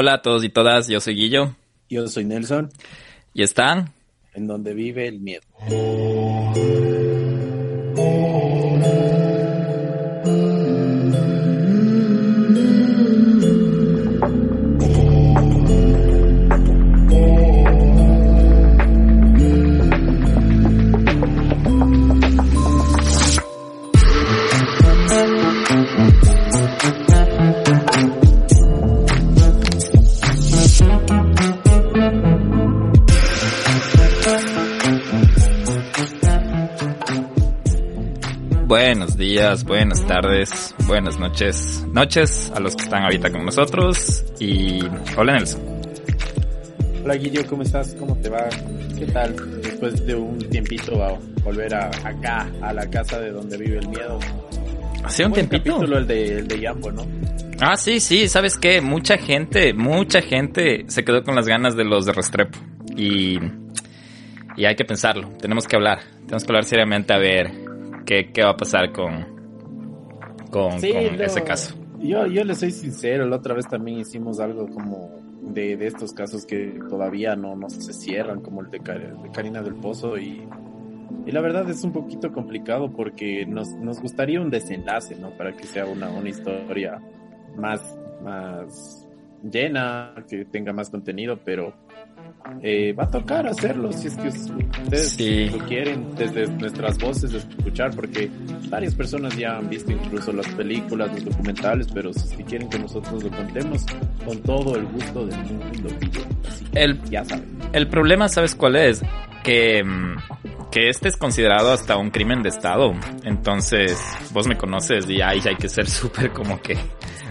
Hola a todos y todas, yo soy Guillo. Yo soy Nelson. ¿Y están? En donde vive el miedo. Días, buenas tardes, buenas noches, noches a los que están ahorita con nosotros y hola Nelson. Hola Guillo, ¿cómo estás? ¿Cómo te va? ¿Qué tal? Después de un tiempito a volver a, acá, a la casa de donde vive el miedo. ¿Hace un tiempito? capítulo el de, el de Yambo, ¿no? Ah, sí, sí, ¿sabes qué? Mucha gente, mucha gente se quedó con las ganas de los de Restrepo y, y hay que pensarlo, tenemos que hablar, tenemos que hablar seriamente a ver qué, qué va a pasar con, con, Sí, con no, ese caso. Yo, yo le soy sincero, la otra vez también hicimos algo como de, de estos casos que todavía no, no se cierran, como el de, de Karina del Pozo y, y la verdad es un poquito complicado porque nos, nos gustaría un desenlace, ¿no? Para que sea una, una historia más, más llena, que tenga más contenido, pero eh, va a tocar hacerlo si es que ustedes Sí. lo quieren desde nuestras voces escuchar, porque varias personas ya han visto incluso las películas, los documentales, pero si quieren que nosotros lo contemos con todo el gusto del mundo, así que El, ya saben. el problema, ¿sabes cuál es? Que, mm, que este es considerado hasta un crimen de Estado. Entonces, vos me conoces y ahí hay que ser súper como que...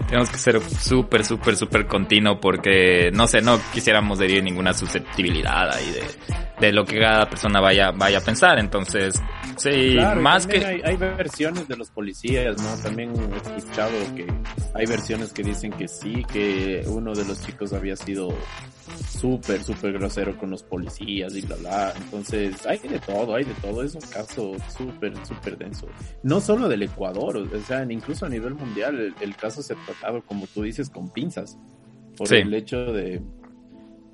Tenemos que ser súper, súper, súper continuo porque, no sé, no quisiéramos herir ninguna susceptibilidad ahí de, de lo que cada persona vaya, vaya a pensar. Entonces, sí, Claro, más que... hay, hay versiones de los policías, ¿no? También he escuchado que hay versiones que dicen que sí, que uno de los chicos había sido súper, súper grosero con los policías y bla, bla. Entonces, hay de todo, hay de todo. Es un caso súper, súper denso. No solo del Ecuador, o sea, incluso a nivel mundial, el, el caso se ha tratado, como tú dices, con pinzas. Por Sí. el hecho de,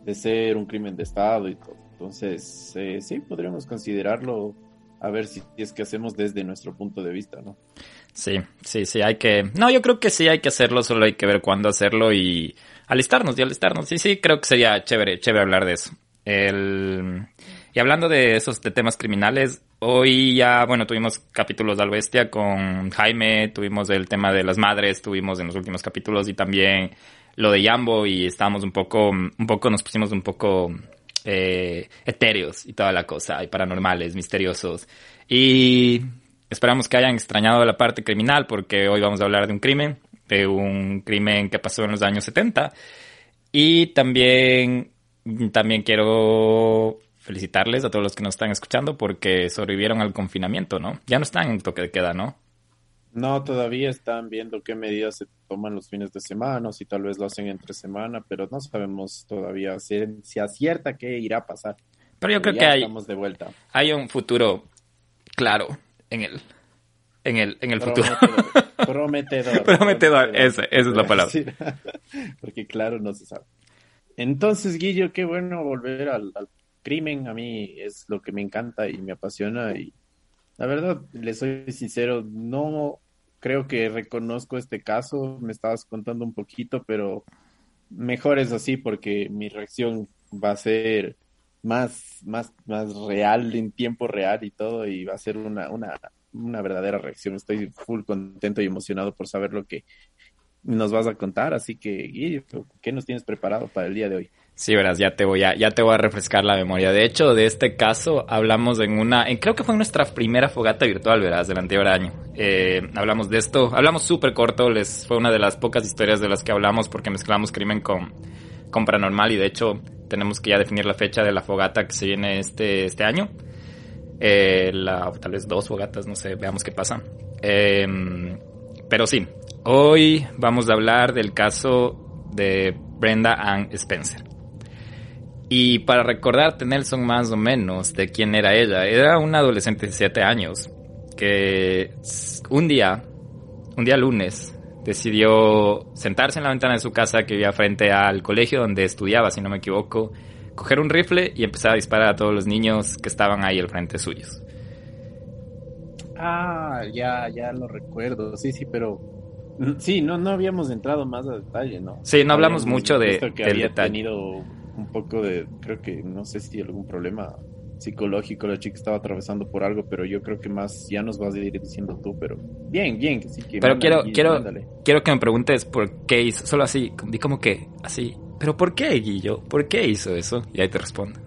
de ser un crimen de Estado y todo. Entonces, eh, sí, podríamos considerarlo a ver si es que hacemos desde nuestro punto de vista, ¿no? Sí, sí, sí, hay que... No, yo creo que sí hay que hacerlo, solo hay que ver cuándo hacerlo y alistarnos y alistarnos. Sí, sí, creo que sería chévere, chévere hablar de eso. El... Y hablando de esos de temas criminales, hoy ya, bueno, tuvimos capítulos de Al Bestia con Jaime, tuvimos el tema de las madres, tuvimos en los últimos capítulos y también lo de Yambo y estábamos un poco, un poco, nos pusimos un poco eh, etéreos y toda la cosa, y paranormales, misteriosos. Y esperamos que hayan extrañado la parte criminal porque hoy vamos a hablar de un crimen, de un crimen que pasó en los años 70. Y también, también quiero felicitarles a todos los que nos están escuchando porque sobrevivieron al confinamiento, ¿no? Ya no están en toque de queda, ¿no? No, todavía están viendo qué medidas se toman los fines de semana, o si tal vez lo hacen entre semana, pero no sabemos todavía si, si acierta qué irá a pasar. Pero yo creo ya que hay, estamos de vuelta. hay un futuro claro en el, en el, en el futuro. Prometedor. Prometedor. Esa- esa es la palabra. Porque claro, no se sabe. Entonces, Guillo, qué bueno volver al, al crimen. A mí es lo que me encanta y me apasiona. Y la verdad, le soy sincero, no creo que reconozco este caso. Me estabas contando un poquito, pero mejor es así porque mi reacción va a ser más, más, más real, en tiempo real y todo, y va a ser una, una, una verdadera reacción. Estoy full contento y emocionado por saber lo que nos vas a contar, así que, ¿qué nos tienes preparado para el día de hoy? Sí, verás, ya te voy a, ya te voy a refrescar la memoria. De hecho, de este caso hablamos en una, creo que fue nuestra primera fogata virtual, verás, del anterior año. Eh, hablamos de esto, hablamos súper corto, les fue una de las pocas historias de las que hablamos porque mezclamos crimen con, con paranormal y de hecho tenemos que ya definir la fecha de la fogata que se viene este, este año. Eh, la, tal vez dos fogatas, no sé, veamos qué pasa. Eh, pero sí, hoy vamos a hablar del caso de Brenda Ann Spencer. Y para recordarte, Nelson, más o menos de quién era ella, era una adolescente de 7 años que un día, un día lunes, decidió sentarse en la ventana de su casa que vivía frente al colegio donde estudiaba, si no me equivoco, coger un rifle y empezar a disparar a todos los niños que estaban ahí al frente suyos. Ah, ya, ya lo recuerdo. Sí, sí, pero sí, no, no habíamos entrado más a detalle, ¿no? Sí, no hablamos mucho de que había tenido un poco de, creo que no sé si algún problema psicológico la chica estaba atravesando por algo, pero yo creo que más ya nos vas a ir diciendo tú, pero bien, bien, que sí que Pero quiero quiero quiero que me preguntes por qué hizo, solo así, di como que así, pero ¿por qué Guillo? ¿Por qué hizo eso? Y ahí te respondo.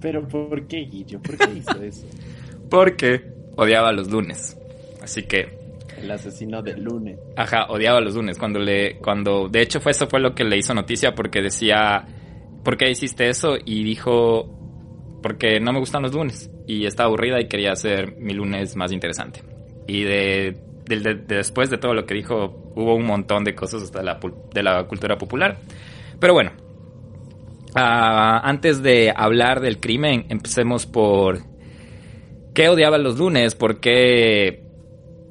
Pero ¿por qué Guillo? ¿Por qué hizo eso? Porque odiaba los lunes. Así que el asesino del lunes. Ajá, odiaba los lunes cuando le cuando de hecho fue eso fue lo que le hizo noticia porque decía ¿por qué hiciste eso? Y dijo porque no me gustan los lunes y estaba aburrida y quería hacer mi lunes más interesante. Y de, después de todo lo que dijo, hubo un montón de cosas de la, de la cultura popular. Pero bueno, ah, antes de hablar del crimen, empecemos por qué odiaba los lunes, por qué,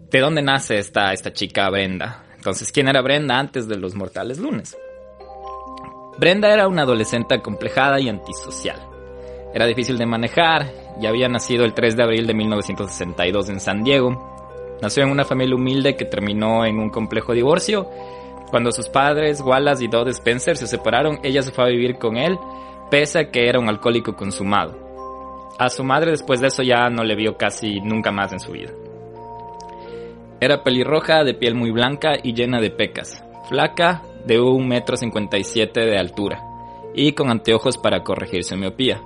de dónde nace esta, esta chica Brenda. Entonces, ¿quién era Brenda antes de los mortales lunes? Brenda era una adolescente acomplejada y antisocial. Era difícil de manejar y había nacido el 3 de abril de 1962 en San Diego. Nació en una familia humilde que terminó en un complejo divorcio. Cuando sus padres, Wallace y Dodd Spencer, se separaron, ella se fue a vivir con él, pese a que era un alcohólico consumado. A su madre después de eso ya no le vio casi nunca más en su vida. Era pelirroja, de piel muy blanca y llena de pecas, flaca, de un metro cincuenta y siete de altura, y con anteojos para corregir su miopía.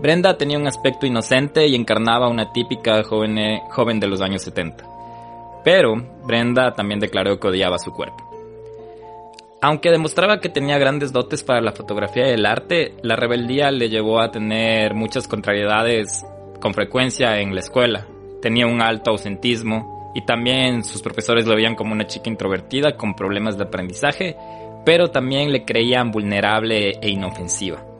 Brenda tenía un aspecto inocente y encarnaba una típica joven, joven de los años 70. Pero Brenda también declaró que odiaba su cuerpo. Aunque demostraba que tenía grandes dotes para la fotografía y el arte, la rebeldía le llevó a tener muchas contrariedades con frecuencia en la escuela. Tenía un alto ausentismo y también sus profesores lo veían como una chica introvertida con problemas de aprendizaje, pero también le creían vulnerable e inofensiva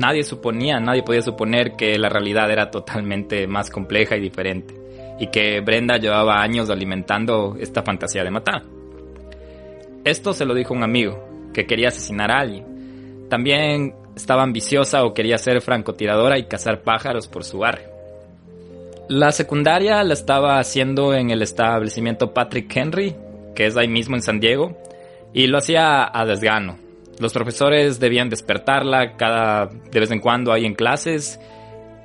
nadie suponía, nadie podía suponer que la realidad era totalmente más compleja y diferente, y que Brenda llevaba años alimentando esta fantasía de matar. Esto se lo dijo un amigo, que quería asesinar a alguien. También estaba ambiciosa o quería ser francotiradora y cazar pájaros por su barrio. La secundaria la estaba haciendo en el establecimiento Patrick Henry, que es ahí mismo en San Diego, y lo hacía a desgano, los profesores debían despertarla cada de vez en cuando ahí en clases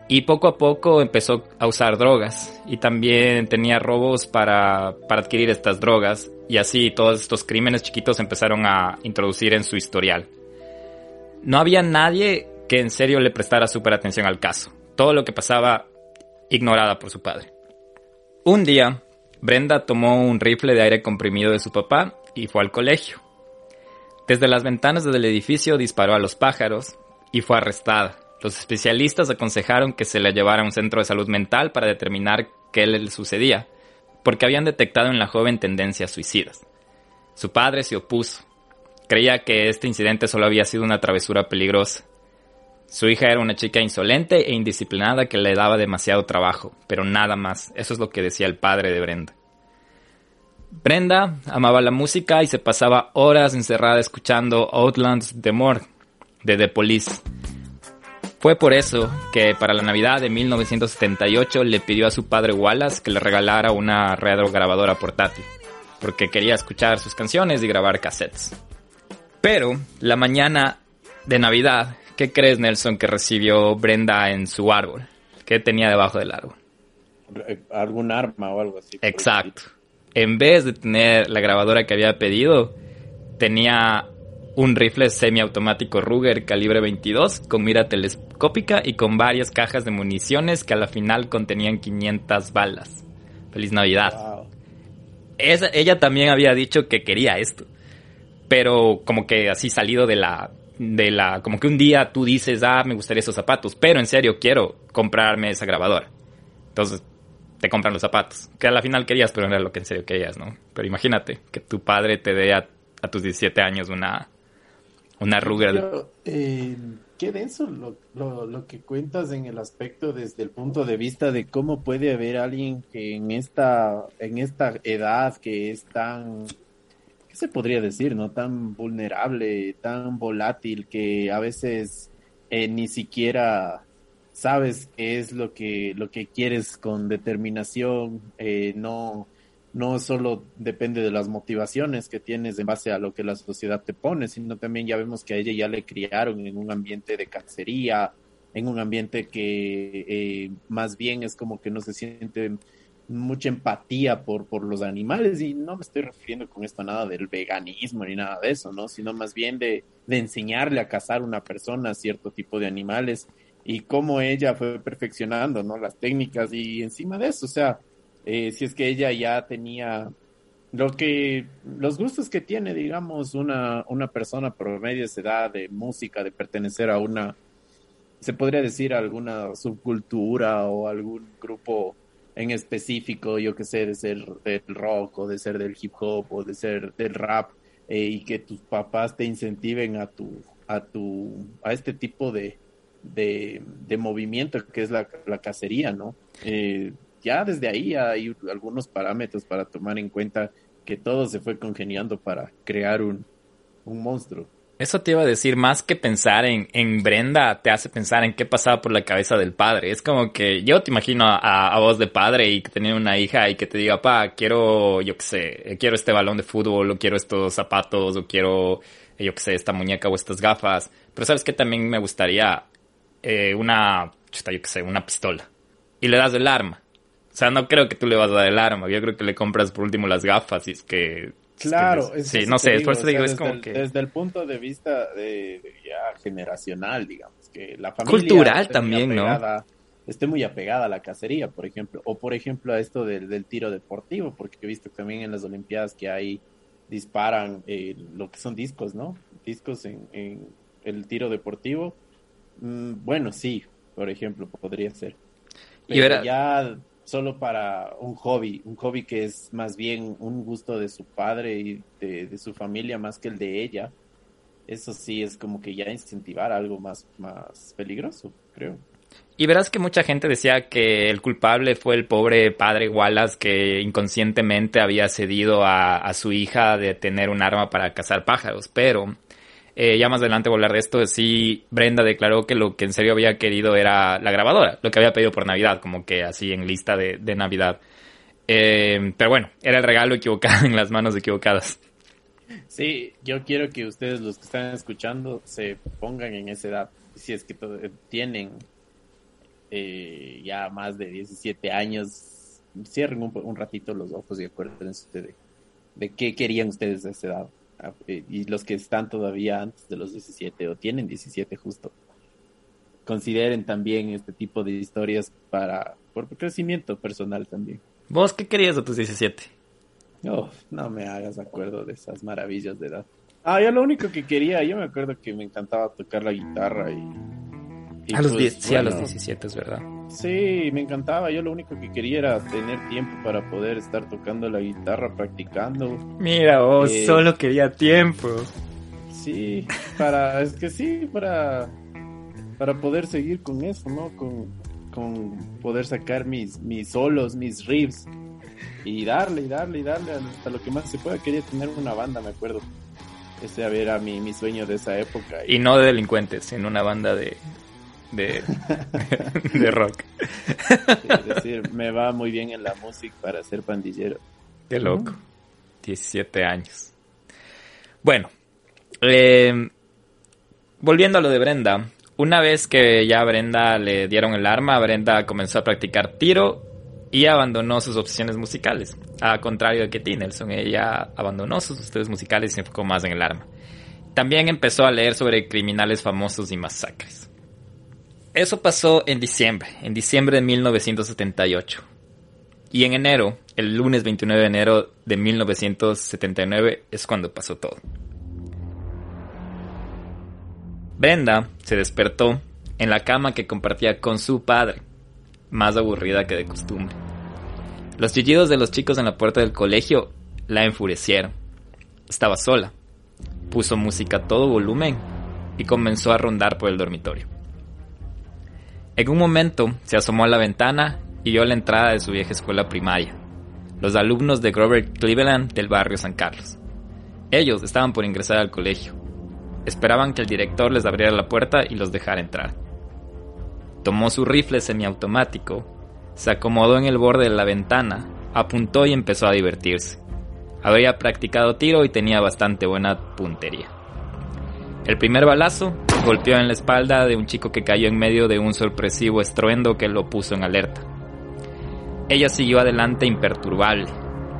y poco a poco empezó a usar drogas y también tenía robos para, para adquirir estas drogas y así todos estos crímenes chiquitos empezaron a introducir en su historial. No había nadie que en serio le prestara súper atención al caso. Todo lo que pasaba ignorada por su padre. Un día, Brenda tomó un rifle de aire comprimido de su papá y fue al colegio. Desde las ventanas del edificio disparó a los pájaros y fue arrestada. Los especialistas aconsejaron que se la llevara a un centro de salud mental para determinar qué le sucedía, porque habían detectado en la joven tendencias suicidas. Su padre se opuso. Creía que este incidente solo había sido una travesura peligrosa. Su hija era una chica insolente e indisciplinada que le daba demasiado trabajo, pero nada más. Eso es lo que decía el padre de Brenda. Brenda amaba la música y se pasaba horas encerrada escuchando Outlands de More de The Police. Fue por eso que para la Navidad de 1978 le pidió a su padre Wallace que le regalara una grabadora portátil, porque quería escuchar sus canciones y grabar cassettes. Pero la mañana de Navidad, ¿qué crees Nelson que recibió Brenda en su árbol? ¿Qué tenía debajo del árbol? Algún arma o algo así. Exacto en vez de tener la grabadora que había pedido, tenía un rifle semiautomático Ruger calibre 22 con mira telescópica y con varias cajas de municiones que a la final contenían 500 balas. Feliz Navidad. ella también había dicho que quería esto, pero como que así salido de la de la como que un día tú dices, "Ah, me gustaría esos zapatos", pero en serio quiero comprarme esa grabadora. Entonces, te compran los zapatos. Que a la final querías, pero no era lo que en serio querías, ¿no? Pero imagínate que tu padre te dé a, tus 17 años una, una Ruger. Eh, qué denso lo, lo, lo, que cuentas en el aspecto desde el punto de vista de cómo puede haber alguien que en esta, en esta edad que es tan, ¿qué se podría decir? ¿No? Tan vulnerable, tan volátil, que a veces eh, ni siquiera sabes qué es lo que, lo que quieres con determinación, eh, no, no solo depende de las motivaciones que tienes en base a lo que la sociedad te pone, sino también ya vemos que a ella ya le criaron en un ambiente de cacería, en un ambiente que eh, más bien es como que no se siente mucha empatía por, por los animales y no me estoy refiriendo con esto a nada del veganismo ni nada de eso, ¿no? Sino más bien de, de enseñarle a cazar una persona cierto tipo de animales y cómo ella fue perfeccionando, ¿no? Las técnicas y encima de eso, o sea, eh, si es que ella ya tenía lo que, los gustos que tiene, digamos, una, una persona promedio de edad de música, de pertenecer a una, se podría decir alguna subcultura o algún grupo en específico, yo que sé, de ser del rock o de ser del hip hop o de ser del rap, eh, y que tus papás te incentiven a tu, a tu, a este tipo de, de, de movimiento que es la, la cacería, ¿no? Eh, ya desde ahí hay algunos parámetros para tomar en cuenta que todo se fue congeniando para crear un, un monstruo. Eso te iba a decir, más que pensar en, en, Brenda, te hace pensar en qué pasaba por la cabeza del padre. Es como que yo te imagino a, a vos de padre y que tenía una hija y que te diga, pa, quiero, yo qué sé, quiero este balón de fútbol, o quiero estos zapatos, o quiero, yo qué sé, esta muñeca o estas gafas. Pero sabes que también me gustaría eh, una, yo qué sé, una pistola. Y le das el arma. O sea, no creo que tú le vas a dar el arma. Yo creo que le compras por último las gafas y es que... Claro, es sí, no sé, después te digo, es como el, que... Desde el punto de vista de, ya generacional, digamos, que la familia... Cultural también, apegada, ¿no? Esté muy apegada a la cacería, por ejemplo. O, por ejemplo, a esto del, del tiro deportivo, porque he visto también en las Olimpiadas que hay disparan eh, lo que son discos, ¿no? Discos en, en el tiro deportivo Mm, bueno, sí, por ejemplo, podría ser. Pero y era... ya solo para un hobby, un hobby que es más bien un gusto de su padre y de, su familia más que el de ella. Eso sí es como que ya incentivar algo más, más peligroso, creo. Y verás que mucha gente decía que el culpable fue el pobre padre Wallace que inconscientemente había cedido a, a su hija de tener un arma para cazar pájaros, pero eh, ya más adelante voy a hablar de esto. Sí, Brenda declaró que lo que en serio había querido era la grabadora, lo que había pedido por Navidad, como que así en lista de, de Navidad. Eh, pero bueno, era el regalo equivocado en las manos equivocadas. Sí, yo quiero que ustedes, los que están escuchando, se pongan en esa edad. Si es que tienen eh, ya más de 17 años, cierren un, un, ratito los ojos y acuérdense de, de qué querían ustedes a esa edad. Eh, y los que están todavía antes de los 17 o tienen 17 justo, consideren también este tipo de historias para por crecimiento personal también. ¿Vos qué querías a tus 17? Oh, no me hagas acuerdo de esas maravillas de edad. Ah, yo lo único que quería, yo me acuerdo que me encantaba tocar la guitarra y y a los pues, 10, sí, bueno, a los 17, es verdad. Sí, me encantaba. Yo lo único que quería era tener tiempo para poder estar tocando la guitarra, practicando. Mira, vos eh, solo quería tiempo. Sí, para, es que sí, para, para poder seguir con eso, ¿no? Con, con poder sacar mis, mis solos, mis riffs y darle, y darle, y darle hasta lo que más se pueda. Quería tener una banda, me acuerdo. Ese era mi, mi sueño de esa época. Y, y no de delincuentes, sino una banda de, de, de rock. es decir, me va muy bien en la música para ser pandillero. Qué loco. 17 años. Bueno, eh, volviendo a lo de Brenda. Una vez que ya a Brenda le dieron el arma, Brenda comenzó a practicar tiro y abandonó sus opciones musicales. A contrario de que T. Nelson, ella abandonó sus estudios musicales y se enfocó más en el arma. También empezó a leer sobre criminales famosos y masacres. Eso pasó en diciembre, en diciembre de 1978. Y en enero, el lunes 29 de enero de 1979, es cuando pasó todo. Brenda se despertó en la cama que compartía con su padre, más aburrida que de costumbre. Los chillidos de los chicos en la puerta del colegio la enfurecieron. Estaba sola. Puso música a todo volumen y comenzó a rondar por el dormitorio. En un momento se asomó a la ventana y vio la entrada de su vieja escuela primaria, los alumnos de Grover Cleveland del barrio San Carlos. Ellos estaban por ingresar al colegio. Esperaban que el director les abriera la puerta y los dejara entrar. Tomó su rifle semiautomático, se acomodó en el borde de la ventana, apuntó y empezó a divertirse. Había practicado tiro y tenía bastante buena puntería. El primer balazo golpeó en la espalda de un chico que cayó en medio de un sorpresivo estruendo que lo puso en alerta. Ella siguió adelante imperturbable.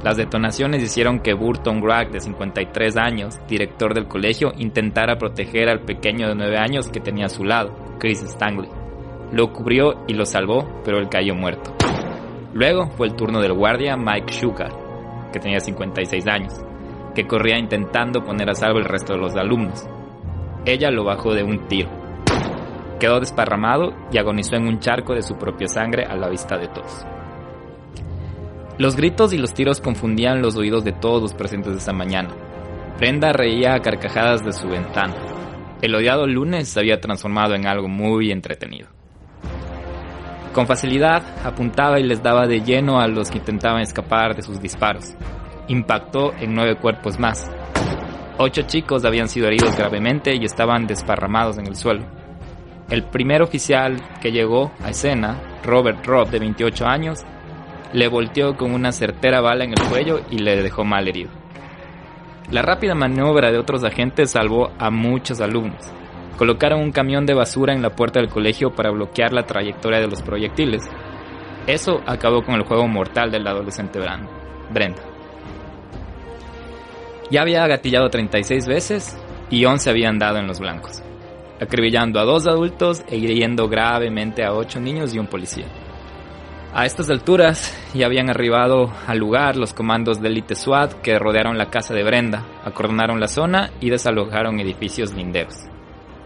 Las detonaciones hicieron que Burton Gragg, de 53 años, director del colegio, intentara proteger al pequeño de 9 años que tenía a su lado, Chris Stanley. Lo cubrió y lo salvó, pero él cayó muerto. Luego fue el turno del guardia Mike Sugar, que tenía 56 años, que corría intentando poner a salvo el resto de los alumnos. Ella lo bajó de un tiro. Quedó desparramado y agonizó en un charco de su propia sangre a la vista de todos. Los gritos y los tiros confundían los oídos de todos los presentes esa mañana. Brenda reía a carcajadas de su ventana. El odiado lunes se había transformado en algo muy entretenido. Con facilidad apuntaba y les daba de lleno a los que intentaban escapar de sus disparos. Impactó en nueve cuerpos más, Ocho chicos habían sido heridos gravemente y estaban desparramados en el suelo. El primer oficial que llegó a escena, Robert Robb, de 28 años, le volteó con una certera bala en el cuello y le dejó mal herido. La rápida maniobra de otros agentes salvó a muchos alumnos. Colocaron un camión de basura en la puerta del colegio para bloquear la trayectoria de los proyectiles. Eso acabó con el juego mortal del adolescente Brenda. Ya había agatillado 36 veces y 11 habían dado en los blancos, acribillando a dos adultos e hiriendo gravemente a ocho niños y un policía. A estas alturas ya habían arribado al lugar los comandos de élite SWAT que rodearon la casa de Brenda, acordonaron la zona y desalojaron edificios linderos.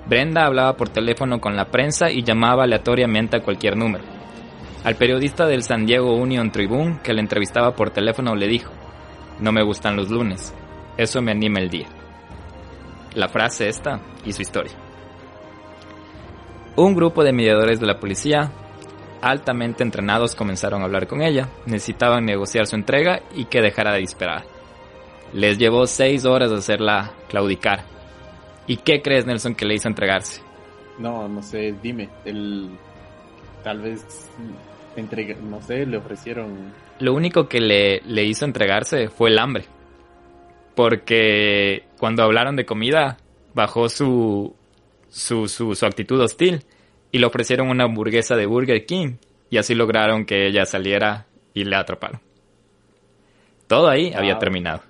Brenda hablaba por teléfono con la prensa y llamaba aleatoriamente a cualquier número. Al periodista del San Diego Union Tribune que le entrevistaba por teléfono le dijo, no me gustan los lunes, eso me anima el día. La frase esta y su historia. Un grupo de mediadores de la policía, altamente entrenados, comenzaron a hablar con ella. Necesitaban negociar su entrega y que dejara de disparar. Les llevó seis horas hacerla claudicar. ¿Y qué crees, Nelson, que le hizo entregarse? No, no sé, dime. El, tal vez, entrega, no sé, le ofrecieron... Lo único que le, le hizo entregarse fue el hambre porque cuando hablaron de comida bajó su, su, su, actitud hostil y le ofrecieron una hamburguesa de Burger King y así lograron que ella saliera y le atraparon. Todo ahí había terminado.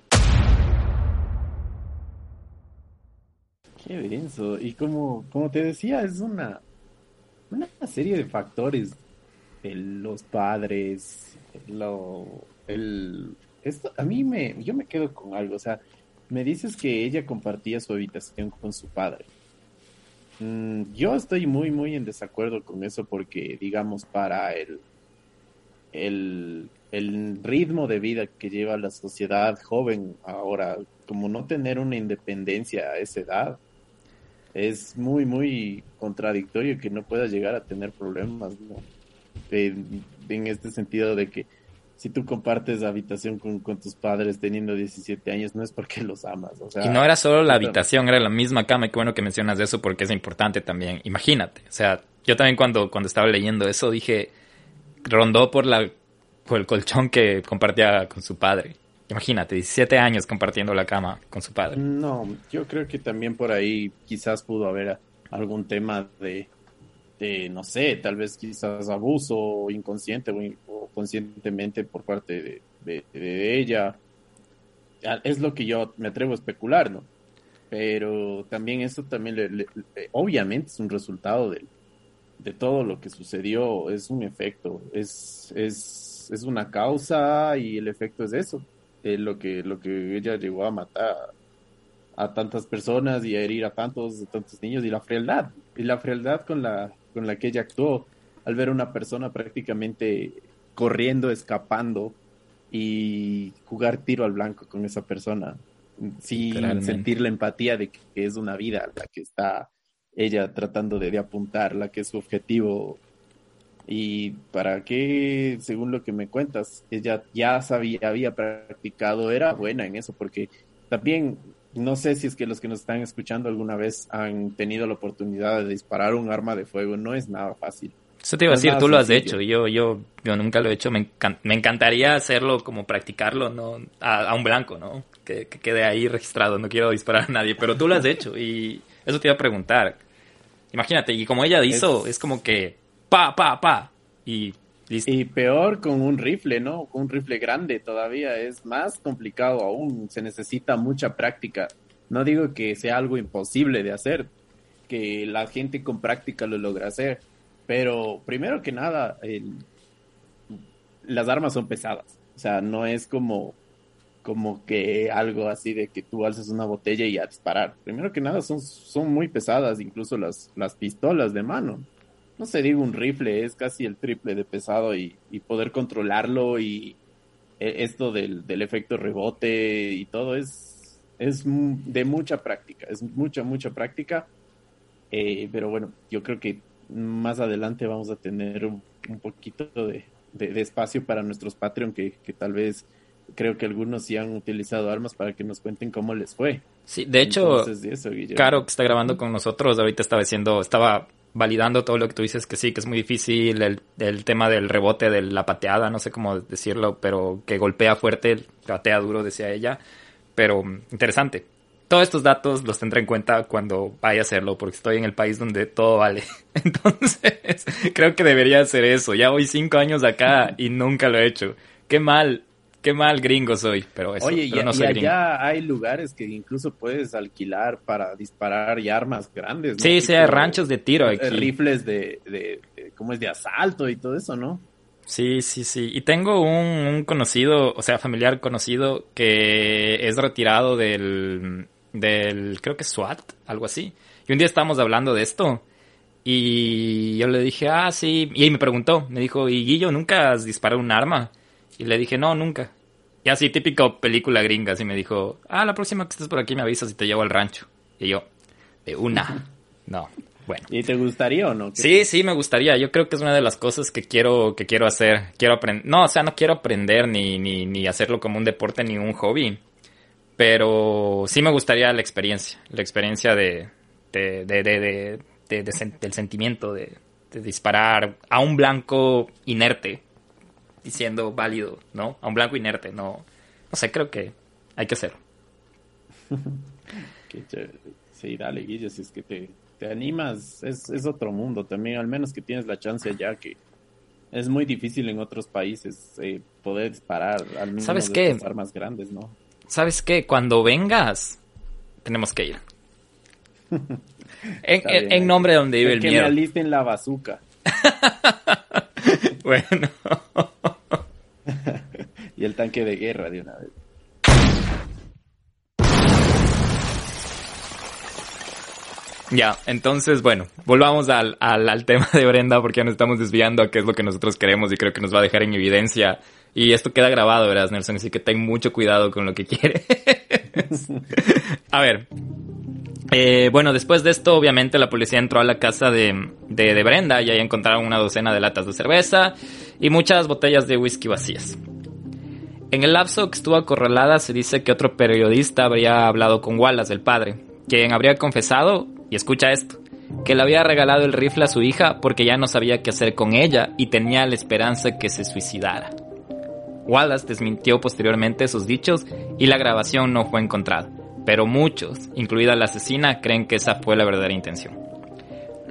Qué denso. Y como, como te decía, es una, una serie de factores. los padres, lo, el, esto a mí me, yo me quedo con algo, o sea, me dices que ella compartía su habitación con su padre. Mm, yo estoy muy, muy en desacuerdo con eso porque, digamos, para el, el, el ritmo de vida que lleva la sociedad joven ahora, como no tener una independencia a esa edad, es muy, muy contradictorio que no pueda llegar a tener problemas, en este sentido de que si tú compartes habitación con, tus padres teniendo 17 años, no es porque los amas. O sea, y no era solo la habitación, era la misma cama. Y qué bueno que mencionas eso porque es importante también. Imagínate. O sea, yo también cuando, cuando estaba leyendo eso dije, rondó por, la, por el colchón que compartía con su padre. Imagínate, 17 años compartiendo la cama con su padre. No, yo creo que también por ahí quizás pudo haber algún tema de, de no sé, tal vez quizás abuso inconsciente o, conscientemente por parte de, ella. Es lo que yo me atrevo a especular, ¿no? Pero también esto también, le, obviamente, es un resultado de, de todo lo que sucedió, es un efecto, es, es, es una causa y el efecto es eso, es lo que, lo que ella llegó a matar a tantas personas y a herir a tantos, a tantos niños y la frialdad, y la frialdad con la, con la que ella actuó al ver a una persona prácticamente corriendo, escapando y jugar tiro al blanco con esa persona sin sentir la empatía de que es una vida la que está ella tratando de, de apuntar la que es su objetivo. Y para qué, según lo que me cuentas, ella ya sabía, había practicado, era buena en eso, porque también no sé si es que los que nos están escuchando alguna vez han tenido la oportunidad de disparar un arma de fuego, no es nada fácil. Eso te iba a decir, tú lo has hecho, yo, yo, yo nunca lo he hecho, me, me encantaría hacerlo como practicarlo, ¿no? A, un blanco, ¿no? Que, que, quede ahí registrado, no quiero disparar a nadie, pero tú lo has hecho y eso te iba a preguntar. Imagínate, y como ella hizo, es, como que pa, pa, pa, y listo. Y peor con un rifle, ¿no? Con un rifle grande todavía es más complicado aún, se necesita mucha práctica. No digo que sea algo imposible de hacer, que la gente con práctica lo logra hacer pero primero que nada, las armas son pesadas. O sea, no es como, como que algo así de que tú alzas una botella y a disparar. Primero que nada, son, son muy pesadas, incluso las, las pistolas de mano. No se digo un rifle, es casi el triple de pesado y, poder controlarlo y e, esto del, del efecto rebote y todo es, es de mucha práctica, es mucha, mucha práctica. Eh, pero bueno, yo creo que más adelante vamos a tener un, poquito de, espacio para nuestros Patreon que, tal vez creo que algunos sí han utilizado armas para que nos cuenten cómo les fue. Sí, de hecho, Caro que está grabando con nosotros ahorita estaba diciendo, estaba validando todo lo que tú dices que sí, que es muy difícil el, el tema del rebote de la pateada, no sé cómo decirlo, pero que golpea fuerte, patea duro, decía ella, pero interesante todos estos datos los tendré en cuenta cuando vaya a hacerlo, porque estoy en el país donde todo vale. Entonces, creo que debería hacer eso. Ya voy cinco años acá y nunca lo he hecho. Qué mal, qué mal gringo soy, pero eso. Oye, pero no soy y allá hay lugares que incluso puedes alquilar para disparar y armas grandes. ¿no? Sí, sí, hay ranchos de tiro aquí. Rifles de, de, ¿cómo es? De asalto y todo eso, ¿no? Sí, sí, sí. Y tengo un, un, conocido, o sea, familiar conocido que es retirado del, del, creo que SWAT, algo así. Y un día estábamos hablando de esto y yo le dije, ah, sí, y él me preguntó, me dijo, ¿y Guillo, nunca has disparado un arma? Y le dije, no, nunca. Y así, típico película gringa, así me dijo, ah, la próxima que estés por aquí me avisas y te llevo al rancho. Y yo, de una, no. Bueno. ¿Y te gustaría o no? Sí, sí, me gustaría. Yo creo que es una de las cosas que quiero, que quiero hacer. Quiero aprender. No, o sea, no quiero aprender ni, ni, ni hacerlo como un deporte ni un hobby. Pero sí me gustaría la experiencia, la experiencia de, de, de, de, del sentimiento de, disparar a un blanco inerte, diciendo válido, ¿no? A un blanco inerte, no. No sé, creo que hay que hacerlo. sí, dale, Guille, si es que te, te animas, es, es, otro mundo también, al menos que tienes la chance ya que es muy difícil en otros países eh, poder disparar al menos ¿Sabes qué? armas grandes, ¿no? ¿sabes qué? Cuando vengas, tenemos que ir. en, nombre de donde vive el, que miedo. Que me alisten la bazuca. bueno. Y el tanque de guerra de una vez. Ya, entonces, bueno, volvamos al, al, al, tema de Brenda porque ya nos estamos desviando a qué es lo que nosotros queremos y creo que nos va a dejar en evidencia y esto queda grabado, ¿verdad, Nelson? Así que ten mucho cuidado con lo que quieres. a ver. Eh, bueno, después de esto, obviamente, la policía entró a la casa de, de, Brenda y ahí encontraron una docena de latas de cerveza y muchas botellas de whisky vacías. En el lapso que estuvo acorralada, se dice que otro periodista habría hablado con Wallace, el padre, quien habría confesado, y escucha esto, que le había regalado el rifle a su hija porque ya no sabía qué hacer con ella y tenía la esperanza que se suicidara. Wallace desmintió posteriormente sus dichos y la grabación no fue encontrada, pero muchos, incluida la asesina, creen que esa fue la verdadera intención.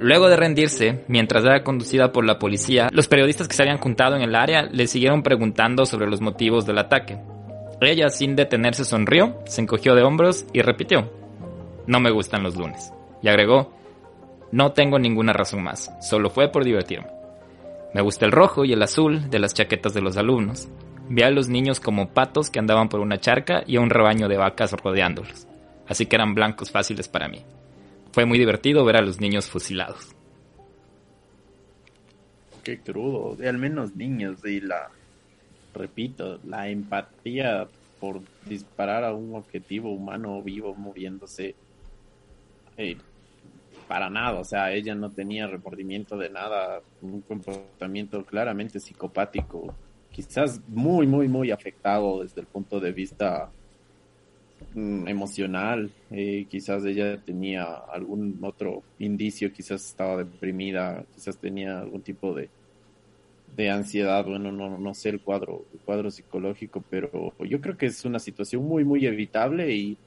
Luego de rendirse, mientras era conducida por la policía, los periodistas que se habían juntado en el área le siguieron preguntando sobre los motivos del ataque. Ella, sin detenerse, sonrió, se encogió de hombros y repitió, no me gustan los lunes. Y agregó, no tengo ninguna razón más, solo fue por divertirme. Me gusta el rojo y el azul de las chaquetas de los alumnos. Vi a los niños como patos que andaban por una charca y a un rebaño de vacas rodeándolos, así que eran blancos fáciles para mí. Fue muy divertido ver a los niños fusilados. Qué crudo, al menos niños y la, repito, la empatía por disparar a un objetivo humano vivo moviéndose. Eh, para nada, o sea, ella no tenía remordimiento de nada, un comportamiento claramente psicopático, quizás muy, muy, muy afectado desde el punto de vista emocional, eh, quizás ella tenía algún otro indicio, quizás estaba deprimida, quizás tenía algún tipo de, de ansiedad, bueno, no, no sé el cuadro, el cuadro psicológico, pero yo creo que es una situación muy, muy evitable y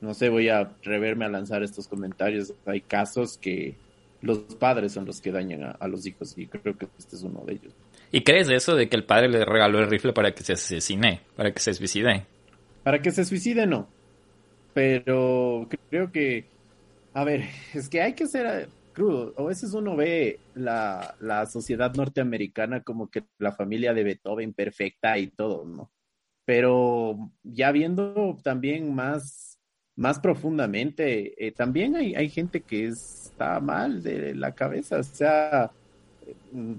no sé, voy a reverme a lanzar estos comentarios. Hay casos que los padres son los que dañan a, los hijos y creo que este es uno de ellos. ¿Y crees eso de que el padre le regaló el rifle para que se asesine, para que se suicide? Para que se suicide no, pero creo que, a ver, es que hay que ser eh, crudo. A veces uno ve la, la sociedad norteamericana como que la familia de Beethoven perfecta y todo, ¿no? Pero ya viendo también más más profundamente, eh, también hay, hay gente que está mal de la cabeza, o sea, mm,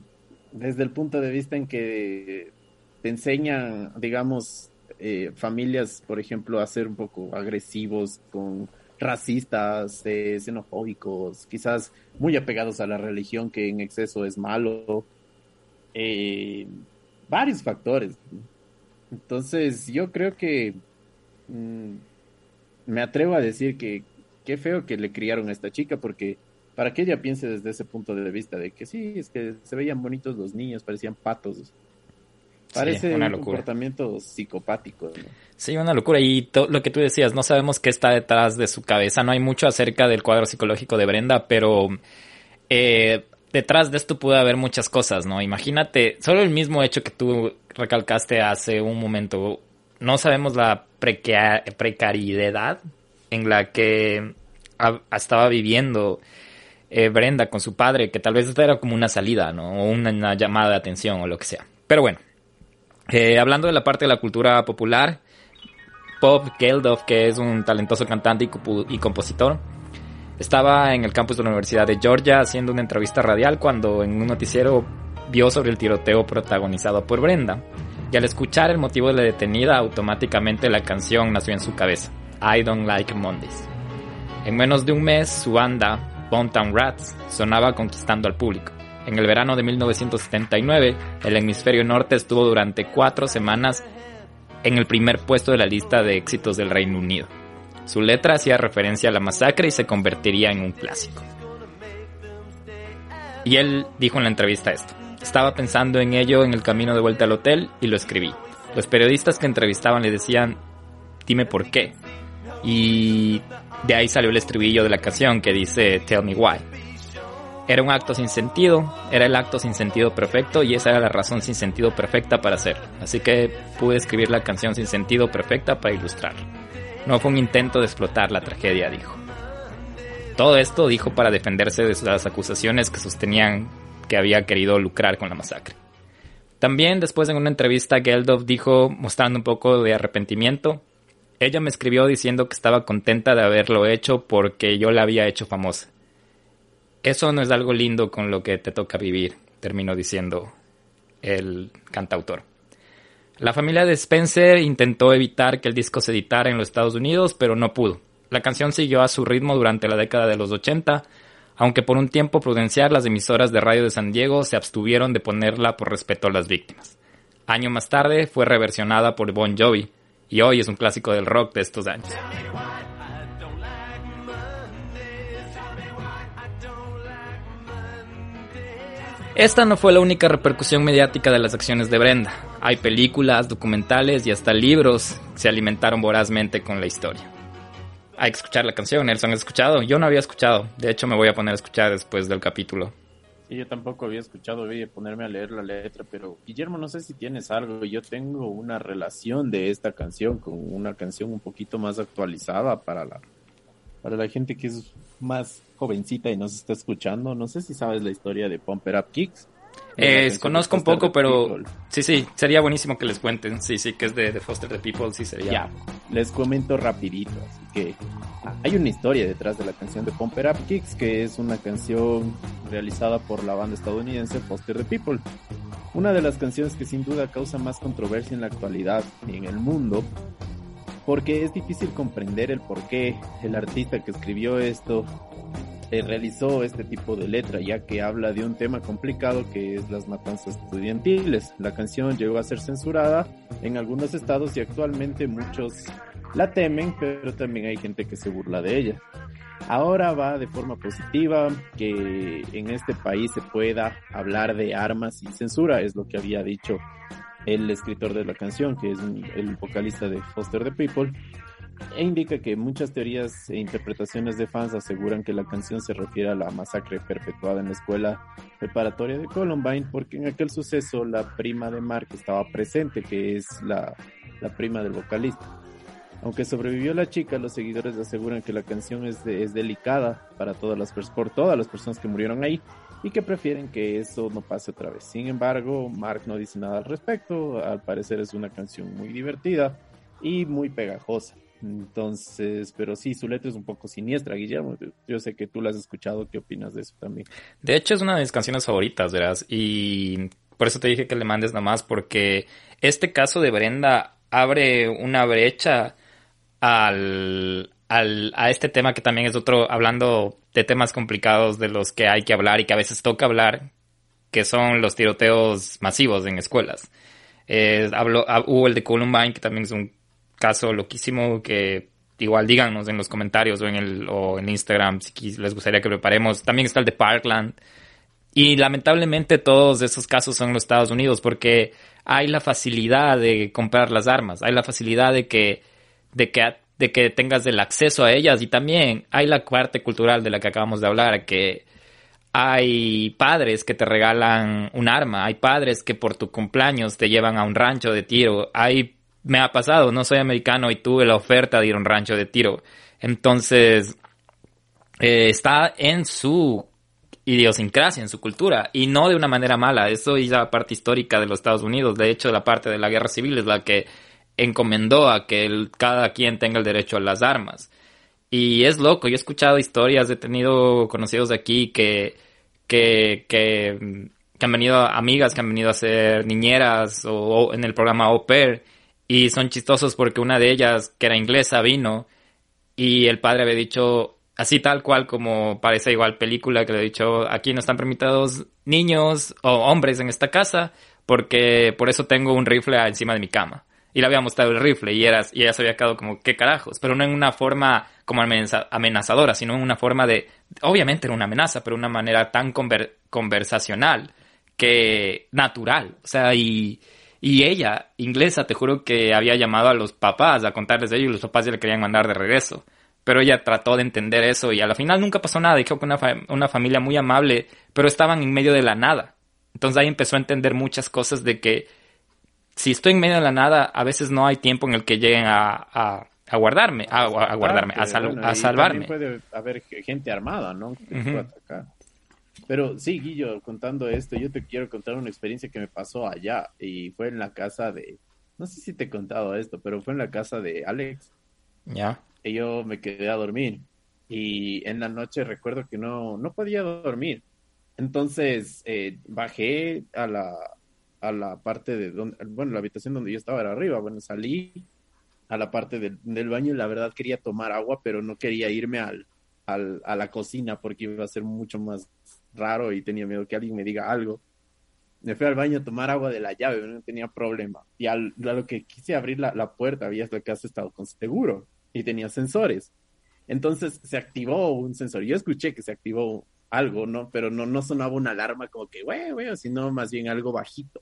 desde el punto de vista en que te enseñan, digamos, eh, familias, por ejemplo, a ser un poco agresivos, con racistas, eh, xenofóbicos, quizás muy apegados a la religión, que en exceso es malo. varios factores. Entonces, yo creo que mm, me atrevo a decir que qué feo que le criaron a esta chica, porque para que ella piense desde ese punto de vista de que sí, es que se veían bonitos los niños, parecían patos. Parece un comportamiento psicopático. Sí, una locura. Y lo que tú decías, no sabemos qué está detrás de su cabeza. No hay mucho acerca del cuadro psicológico de Brenda, pero eh, detrás de esto puede haber muchas cosas, ¿no? Imagínate, solo el mismo hecho que tú recalcaste hace un momento. No sabemos la precariedad en la que estaba viviendo eh, Brenda con su padre, que tal vez esta era como una salida, ¿no? O una, llamada de atención o lo que sea. Pero bueno, eh, hablando de la parte de la cultura popular, Bob Geldof, que es un talentoso cantante y, y compositor, estaba en el campus de la Universidad de Georgia haciendo una entrevista radial cuando en un noticiero vio sobre el tiroteo protagonizado por Brenda y al escuchar el motivo de la detenida, automáticamente la canción nació en su cabeza, I Don't Like Mondays. En menos de un mes, su banda, Bonetown Rats, sonaba conquistando al público. En el verano de 1979, el hemisferio norte estuvo durante cuatro semanas en el primer puesto de la lista de éxitos del Reino Unido. Su letra hacía referencia a la masacre y se convertiría en un clásico. Y él dijo en la entrevista esto. Estaba pensando en ello en el camino de vuelta al hotel y lo escribí. Los periodistas que entrevistaban le decían, dime por qué. Y de ahí salió el estribillo de la canción que dice, Tell me why. Era un acto sin sentido, era el acto sin sentido perfecto y esa era la razón sin sentido perfecta para hacerlo. Así que pude escribir la canción sin sentido perfecta para ilustrarlo. No fue un intento de explotar la tragedia, dijo. Todo esto dijo para defenderse de las acusaciones que sostenían que había querido lucrar con la masacre. También después en una entrevista Geldof dijo, mostrando un poco de arrepentimiento, ella me escribió diciendo que estaba contenta de haberlo hecho porque yo la había hecho famosa. Eso no es algo lindo con lo que te toca vivir, terminó diciendo el cantautor. La familia de Spencer intentó evitar que el disco se editara en los Estados Unidos, pero no pudo. La canción siguió a su ritmo durante la década de los 80, aunque por un tiempo prudencial las emisoras de radio de San Diego se abstuvieron de ponerla por respeto a las víctimas. Año más tarde fue reversionada por Bon Jovi, y hoy es un clásico del rock de estos años. Esta no fue la única repercusión mediática de las acciones de Brenda. Hay películas, documentales y hasta libros que se alimentaron vorazmente con la historia hay que escuchar la canción. Nelson, ¿has escuchado? Yo no había escuchado. De hecho, me voy a poner a escuchar después del capítulo. Sí, yo tampoco había escuchado, voy a ponerme a leer la letra, pero Guillermo, no sé si tienes algo. Yo tengo una relación de esta canción con una canción un poquito más actualizada para la, para la gente que es más jovencita y nos está escuchando. No sé si sabes la historia de Pump It Up Kicks. Eh, conozco un poco, pero sí, sí, sería buenísimo que les cuenten. Sí, sí, que es de, Foster the People, sí sería. Ya, les comento rapidito, así que hay una historia detrás de la canción de Pump It Up Kicks, que es una canción realizada por la banda estadounidense Foster the People. Una de las canciones que sin duda causa más controversia en la actualidad en el mundo, porque es difícil comprender el por qué el artista que escribió esto eh, realizó este tipo de letra, ya que habla de un tema complicado que es las matanzas estudiantiles. La canción llegó a ser censurada en algunos estados y actualmente muchos la temen, pero también hay gente que se burla de ella. Ahora va de forma positiva que en este país se pueda hablar de armas sin censura, es lo que había dicho el escritor de la canción, que es el vocalista de Foster the People, e indica que muchas teorías e interpretaciones de fans aseguran que la canción se refiere a la masacre perpetuada en la escuela preparatoria de Columbine, porque en aquel suceso la prima de Mark estaba presente, que es la, la prima del vocalista. Aunque sobrevivió la chica, los seguidores aseguran que la canción es, es delicada para todas las, por todas las personas que murieron ahí y que prefieren que eso no pase otra vez. Sin embargo, Mark no dice nada al respecto, al parecer es una canción muy divertida y muy pegajosa. Entonces, pero sí, su letra es un poco siniestra, Guillermo. Yo sé que tú la has escuchado, ¿qué opinas de eso también? De hecho, es una de mis canciones favoritas, verás, y por eso te dije que le mandes nada más, porque este caso de Brenda abre una brecha al, al, a este tema que también es otro, hablando de temas complicados de los que hay que hablar y que a veces toca hablar, que son los tiroteos masivos en escuelas. Eh, hablo, ah, hubo el de Columbine, que también es un caso loquísimo que igual díganos en los comentarios o en el o en Instagram si les gustaría que preparemos. También está el de Parkland. Y lamentablemente todos esos casos son los Estados Unidos porque hay la facilidad de comprar las armas, hay la facilidad de que de que de que tengas el acceso a ellas y también hay la parte cultural de la que acabamos de hablar que hay padres que te regalan un arma, hay padres que por tu cumpleaños te llevan a un rancho de tiro, hay me ha pasado, no soy americano y tuve la oferta de ir a un rancho de tiro. Entonces, eh, está en su idiosincrasia, en su cultura, y no de una manera mala. Eso es la parte histórica de los Estados Unidos. De hecho, la parte de la guerra civil es la que encomendó a que cada quien tenga el derecho a las armas. Y es loco, yo he escuchado historias, he tenido conocidos de aquí que, que, que, han venido, amigas que han venido a ser niñeras o, en el programa Au Pair y son chistosos porque una de ellas, que era inglesa, vino y el padre había dicho, así tal cual como parece igual película, que le ha dicho, aquí no están permitidos niños o hombres en esta casa porque por eso tengo un rifle encima de mi cama. Y le había mostrado el rifle y, era, y ella se había quedado como, ¿qué carajos? Pero no en una forma como amenazadora, sino en una forma de, obviamente era una amenaza, pero una manera tan conversacional que natural. O sea, y, y ella, inglesa, te juro que había llamado a los papás a contarles de ello y los papás ya le querían mandar de regreso. Pero ella trató de entender eso y a la final nunca pasó nada. Dijo que una, una familia muy amable, pero estaban en medio de la nada. Entonces ahí empezó a entender muchas cosas de que si estoy en medio de la nada, a veces no hay tiempo en el que lleguen a, a, guardarme, a, guardarme, a, a salvarme. Puede haber gente armada, ¿no? Que pero sí, Guillo, contando esto, yo te quiero contar una experiencia que me pasó allá y fue en la casa de, no sé si te he contado esto, pero fue en la casa de Alex. Ya. Y yo me quedé a dormir y en la noche recuerdo que no, no podía dormir. Entonces eh, bajé a la, a la parte de donde, bueno, la habitación donde yo estaba era arriba, bueno, salí a la parte del, baño y la verdad quería tomar agua, pero no quería irme al, al, a la cocina porque iba a ser mucho más raro y tenía miedo que alguien me diga algo. Me fui al baño a tomar agua de la llave, no tenía problema. Y al, a lo que quise abrir la, la puerta, había la casa estado con seguro y tenía sensores. Entonces se activó un sensor. Yo escuché que se activó algo, ¿no? Pero no, no sonaba una alarma como que, güey, güey, sino más bien algo bajito.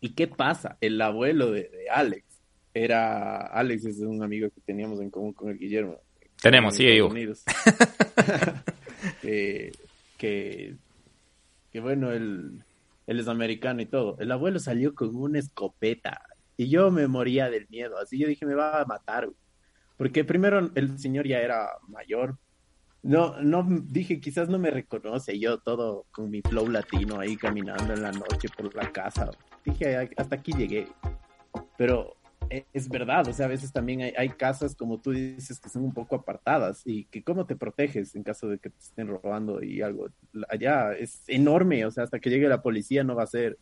¿Y qué pasa? El abuelo de, Alex era, Alex es un amigo que teníamos en común con el Guillermo. Tenemos, sí, yo. que, que bueno, él, él es americano y todo. El abuelo salió con una escopeta y yo me moría del miedo. Así yo dije, me va a matar. Porque primero el señor ya era mayor. No, no, dije, quizás no me reconoce. Yo todo con mi flow latino ahí caminando en la noche por la casa. Dije, hasta aquí llegué. Pero es verdad, o sea, a veces también hay, casas, como tú dices, que son un poco apartadas y que cómo te proteges en caso de que te estén robando y algo. Allá es enorme, o sea, hasta que llegue la policía no va a ser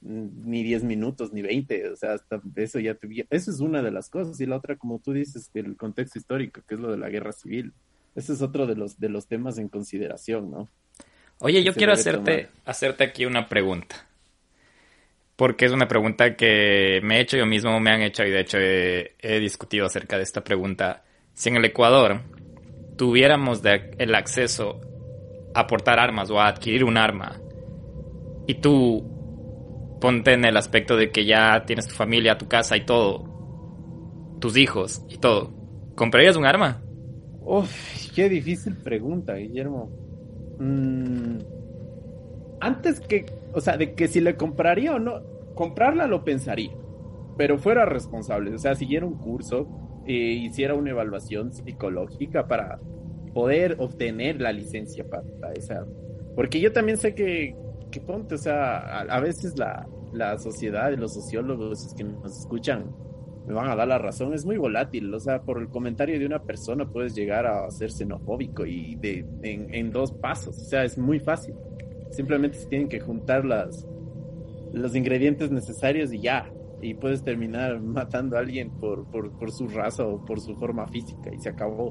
ni 10 minutos ni 20, o sea, hasta eso ya te... Eso es una de las cosas y la otra, como tú dices, el contexto histórico, que es lo de la guerra civil. Ese es otro de los, de los temas en consideración, ¿no? Oye, yo quiero hacerte, hacerte aquí una pregunta. Porque es una pregunta que me he hecho yo mismo, me han hecho y de hecho he, discutido acerca de esta pregunta. Si en el Ecuador tuviéramos el acceso a portar armas o a adquirir un arma y tú ponte en el aspecto de que ya tienes tu familia, tu casa y todo, tus hijos y todo, ¿comprarías un arma? Uf, qué difícil pregunta, Guillermo. Mm, antes que, o sea, de que si le compraría o no, comprarla lo pensaría, pero fuera responsable, o sea, siguiera un curso, e hiciera una evaluación psicológica para poder obtener la licencia para, esa. Porque yo también sé que, que ponte, o sea, a, veces la, la sociedad los sociólogos que nos escuchan me van a dar la razón, es muy volátil, o sea, por el comentario de una persona puedes llegar a ser xenofóbico y de, en, dos pasos, o sea, es muy fácil. Simplemente se tienen que juntar las, los ingredientes necesarios y ya, y puedes terminar matando a alguien por, por, su raza o por su forma física y se acabó.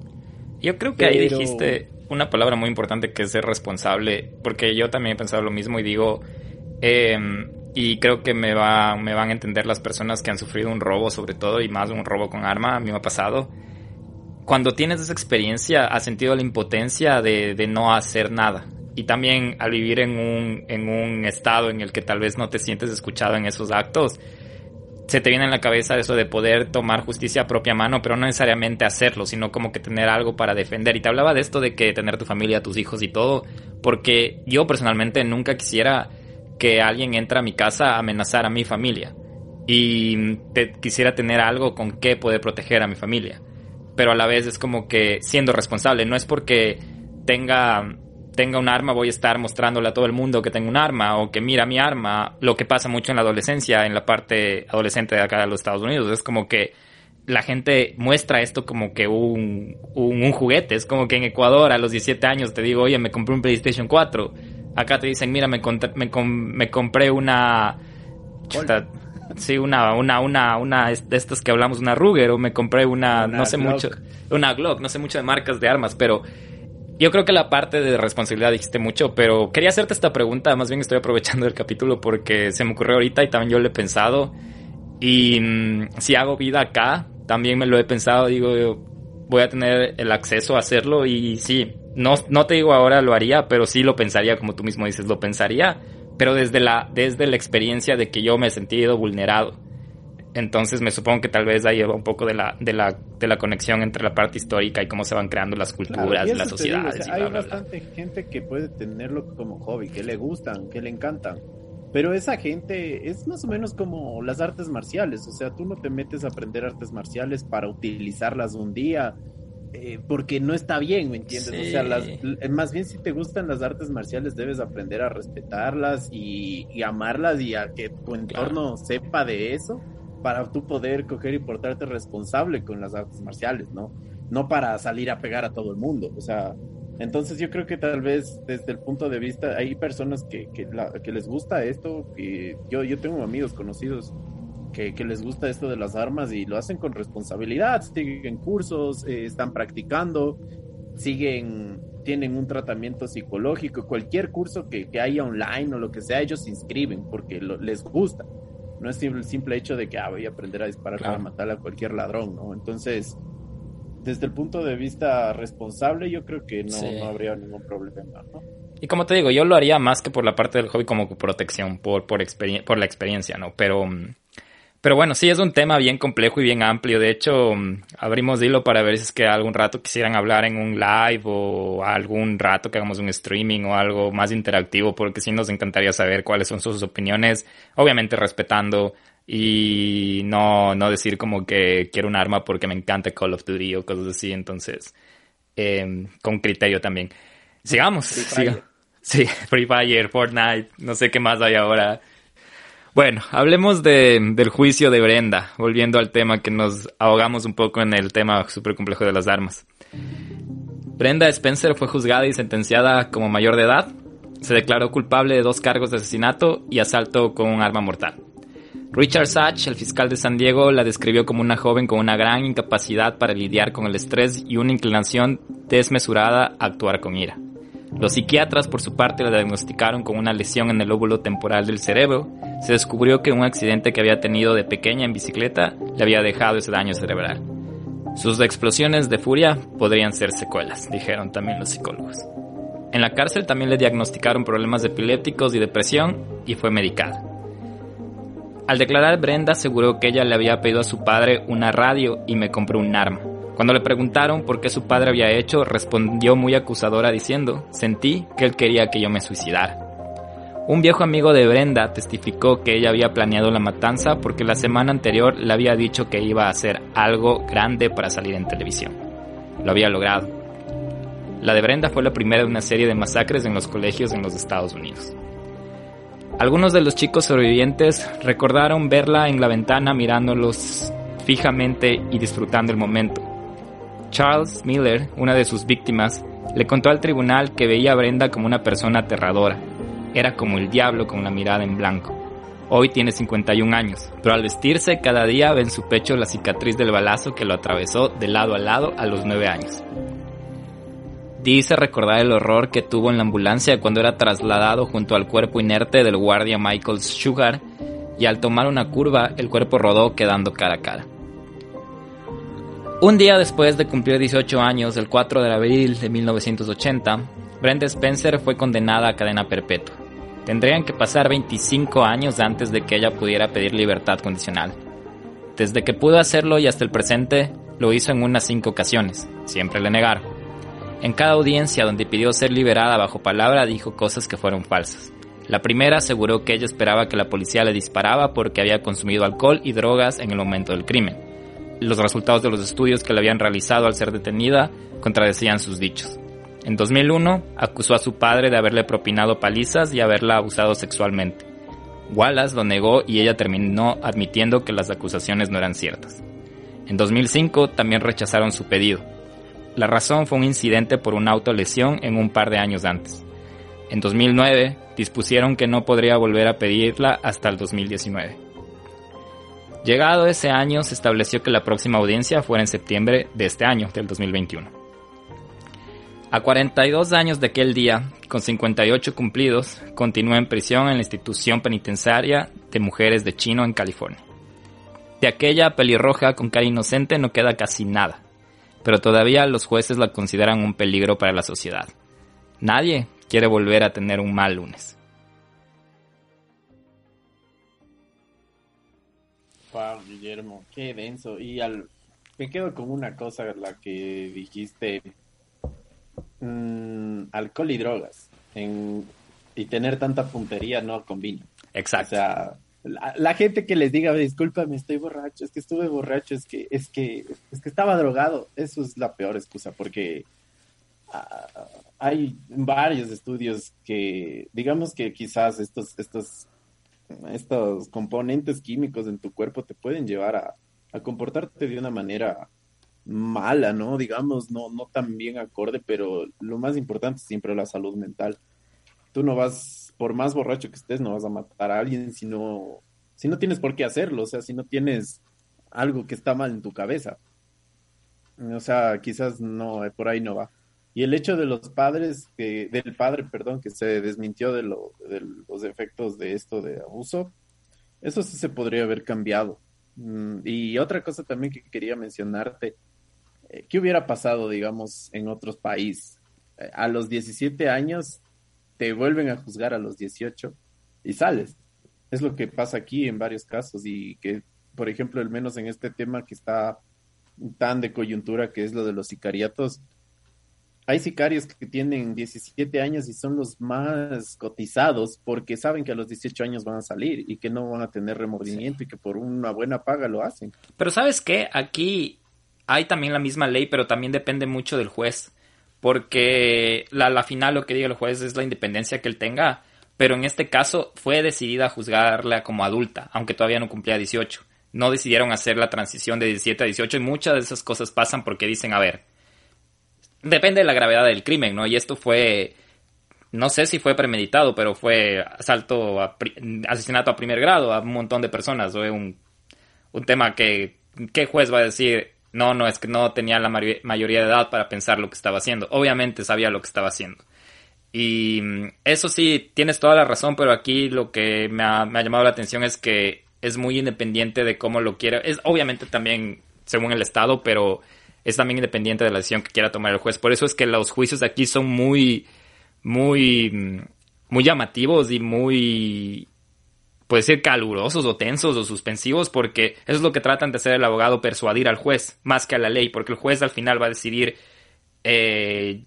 Yo creo que ahí dijiste una palabra muy importante que es ser responsable, porque yo también he pensado lo mismo y digo, eh, y creo que me, va, me van a entender las personas que han sufrido un robo, sobre todo, y más un robo con arma, a mí me ha pasado. Cuando tienes esa experiencia, has sentido la impotencia de, de no hacer nada. Y también al vivir en un, en un estado en el que tal vez no te sientes escuchado en esos actos, se te viene en la cabeza eso de poder tomar justicia a propia mano, pero no necesariamente hacerlo, sino como que tener algo para defender. Y te hablaba de esto de que tener tu familia, tus hijos y todo, porque yo personalmente nunca quisiera que alguien entra a mi casa a amenazar a mi familia. Y quisiera tener algo con que poder proteger a mi familia. Pero a la vez es como que siendo responsable, no es porque tenga, tenga un arma voy a estar mostrándole a todo el mundo que tengo un arma o que mira mi arma, lo que pasa mucho en la adolescencia, en la parte adolescente de acá de los Estados Unidos, es como que la gente muestra esto como que un, un, juguete, es como que en Ecuador a los 17 años te digo, oye, me compré un PlayStation 4 Acá te dicen, mira, me, me, me compré una... sí, una, una, una, una de estas que hablamos, una Ruger, o me compré una, no sé mucho, una Glock, no sé mucho de marcas de armas, pero yo creo que la parte de responsabilidad dijiste mucho, pero quería hacerte esta pregunta, más bien estoy aprovechando el capítulo porque se me ocurrió ahorita y también yo lo he pensado. Y mm, si hago vida acá, también me lo he pensado, digo, voy a tener el acceso a hacerlo y sí, no, no te digo ahora lo haría, pero sí lo pensaría, como tú mismo dices, lo pensaría, pero desde la, desde la experiencia de que yo me he sentido vulnerado. Entonces me supongo que tal vez ahí va un poco de la, de la, de la conexión entre la parte histórica y cómo se van creando las culturas, las sociedades. hay bastante gente que puede tenerlo como hobby, que le gustan, que le encantan. Pero esa gente es más o menos como las artes marciales, o sea, tú no te metes a aprender artes marciales para utilizarlas un día, eh, porque no está bien, ¿me entiendes? O sea, las, más bien si te gustan las artes marciales debes aprender a respetarlas y, amarlas y a que tu entorno sepa de eso para tú poder coger y portarte responsable con las artes marciales, ¿no? No para salir a pegar a todo el mundo, o sea, entonces yo creo que tal vez desde el punto de vista, hay personas que, que, que les gusta esto, que yo, yo tengo amigos conocidos que, les gusta esto de las armas y lo hacen con responsabilidad, siguen cursos, eh, están practicando, siguen, tienen un tratamiento psicológico, cualquier curso que, haya online o lo que sea, ellos se inscriben porque les gusta. No es el simple hecho de que ah, voy a aprender a disparar para matar a cualquier ladrón, ¿no? Entonces, desde el punto de vista responsable, yo creo que no, habría ningún problema, ¿no? Y como te digo, yo lo haría más que por la parte del hobby como protección, por, por, por la experiencia, ¿no? Pero mm, pero bueno, sí es un tema bien complejo y bien amplio. De hecho, mm, abrimos hilo para ver si es que algún rato quisieran hablar en un live o algún rato que hagamos un streaming o algo más interactivo, porque sí nos encantaría saber cuáles son sus opiniones, obviamente respetando y no, no decir como que quiero un arma porque me encanta Call of Duty o cosas así. Entonces, eh, con criterio también. Sigamos. Sigamos. Sí, Free Fire, Fortnite, no sé qué más hay ahora. Bueno, hablemos de, del juicio de Brenda, volviendo al tema que nos ahogamos un poco en el tema súper complejo de las armas. Brenda Spencer fue juzgada y sentenciada como mayor de edad. Se declaró culpable de dos cargos de asesinato y asalto con un arma mortal. Richard Sachs, el fiscal de San Diego, la describió como una joven con una gran incapacidad para lidiar con el estrés y una inclinación desmesurada a actuar con ira. Los psiquiatras, por su parte, la diagnosticaron con una lesión en el óvulo temporal del cerebro. Se descubrió que un accidente que había tenido de pequeña en bicicleta le había dejado ese daño cerebral. Sus explosiones de furia podrían ser secuelas, dijeron también los psicólogos. En la cárcel también le diagnosticaron problemas epilépticos y depresión y fue medicada. Al declarar, Brenda aseguró que ella le había pedido a su padre una radio y me compró un arma. Cuando le preguntaron por qué su padre había hecho, respondió muy acusadora diciendo, sentí que él quería que yo me suicidara. Un viejo amigo de Brenda testificó que ella había planeado la matanza porque la semana anterior le había dicho que iba a hacer algo grande para salir en televisión. Lo había logrado. La de Brenda fue la primera de una serie de masacres en los colegios en los Estados Unidos. Algunos de los chicos sobrevivientes recordaron verla en la ventana mirándolos fijamente y disfrutando el momento. Charles Miller, una de sus víctimas, le contó al tribunal que veía a Brenda como una persona aterradora. Era como el diablo con la mirada en blanco. Hoy tiene 51 años, pero al vestirse cada día ve en su pecho la cicatriz del balazo que lo atravesó de lado a lado a los 9 años. Dice recordar el horror que tuvo en la ambulancia cuando era trasladado junto al cuerpo inerte del guardia Michael Sugar y al tomar una curva el cuerpo rodó quedando cara a cara. Un día después de cumplir 18 años, el 4 de abril de 1980, Brenda Spencer fue condenada a cadena perpetua. Tendrían que pasar 25 años antes de que ella pudiera pedir libertad condicional. Desde que pudo hacerlo y hasta el presente, lo hizo en unas 5 ocasiones. Siempre le negaron. En cada audiencia donde pidió ser liberada bajo palabra dijo cosas que fueron falsas. La primera aseguró que ella esperaba que la policía le disparaba porque había consumido alcohol y drogas en el momento del crimen los resultados de los estudios que le habían realizado al ser detenida contradecían sus dichos. En 2001 acusó a su padre de haberle propinado palizas y haberla abusado sexualmente. Wallace lo negó y ella terminó admitiendo que las acusaciones no eran ciertas. En 2005 también rechazaron su pedido. La razón fue un incidente por una autolesión en un par de años antes. En 2009 dispusieron que no podría volver a pedirla hasta el 2019. Llegado ese año, se estableció que la próxima audiencia fuera en septiembre de este año, del 2021. A 42 años de aquel día, con 58 cumplidos, continúa en prisión en la institución penitenciaria de mujeres de Chino en California. De aquella pelirroja con cara inocente no queda casi nada, pero todavía los jueces la consideran un peligro para la sociedad. Nadie quiere volver a tener un mal lunes. Wow, Guillermo, qué denso. Y al, me quedo con una cosa, la que dijiste, mm, alcohol y drogas. y tener tanta puntería no combina. Exacto. O sea, la, gente que les diga, discúlpame, estoy borracho, es que estuve borracho, es que, es que, es que estaba drogado, eso es la peor excusa, porque ah, hay varios estudios que, digamos que quizás estos, estos estos componentes químicos en tu cuerpo te pueden llevar a, comportarte de una manera mala, ¿no? Digamos, no, no tan bien acorde, pero lo más importante es siempre la salud mental. Tú no vas, por más borracho que estés, no vas a matar a alguien si no, si no tienes por qué hacerlo, o sea, si no tienes algo que está mal en tu cabeza. O sea, quizás no, por ahí no va. Y el hecho de los padres, del padre, perdón, que se desmintió de, de los efectos de esto de abuso, eso sí se podría haber cambiado. Mm, y otra cosa también que quería mencionarte, eh, ¿qué hubiera pasado, digamos, en otros países? Eh, a los 17 años te vuelven a juzgar a los 18 y sales. Es lo que pasa aquí en varios casos y que, por ejemplo, al menos en este tema que está tan de coyuntura, que es lo de los sicariatos, hay sicarios que tienen 17 años y son los más cotizados porque saben que a los 18 años van a salir y que no van a tener remordimiento y que por una buena paga lo hacen. Pero sabes qué, aquí hay también la misma ley, pero también depende mucho del juez, porque la, la final lo que diga el juez es la independencia que él tenga, pero en este caso fue decidida juzgarla como adulta, aunque todavía no cumplía 18. No decidieron hacer la transición de 17 a 18 y muchas de esas cosas pasan porque dicen, a ver, depende de la gravedad del crimen, ¿no? Y esto fue no sé si fue premeditado, pero fue asalto, a, asesinato a primer grado a un montón de personas. Fue un, un tema que, ¿qué juez va a decir? No, no, es que no tenía la mayoría de edad para pensar lo que estaba haciendo. Obviamente sabía lo que estaba haciendo. Y mm, eso sí, tienes toda la razón, pero aquí lo que me ha, llamado la atención es que es muy independiente de cómo lo quiera. Es obviamente también según el Estado, pero es también independiente de la decisión que quiera tomar el juez. Por eso es que los juicios aquí son muy, muy, mm, muy llamativos y muy, puede ser calurosos o tensos o suspensivos, porque eso es lo que tratan de hacer el abogado, persuadir al juez, más que a la ley, porque el juez al final va a decidir, eh,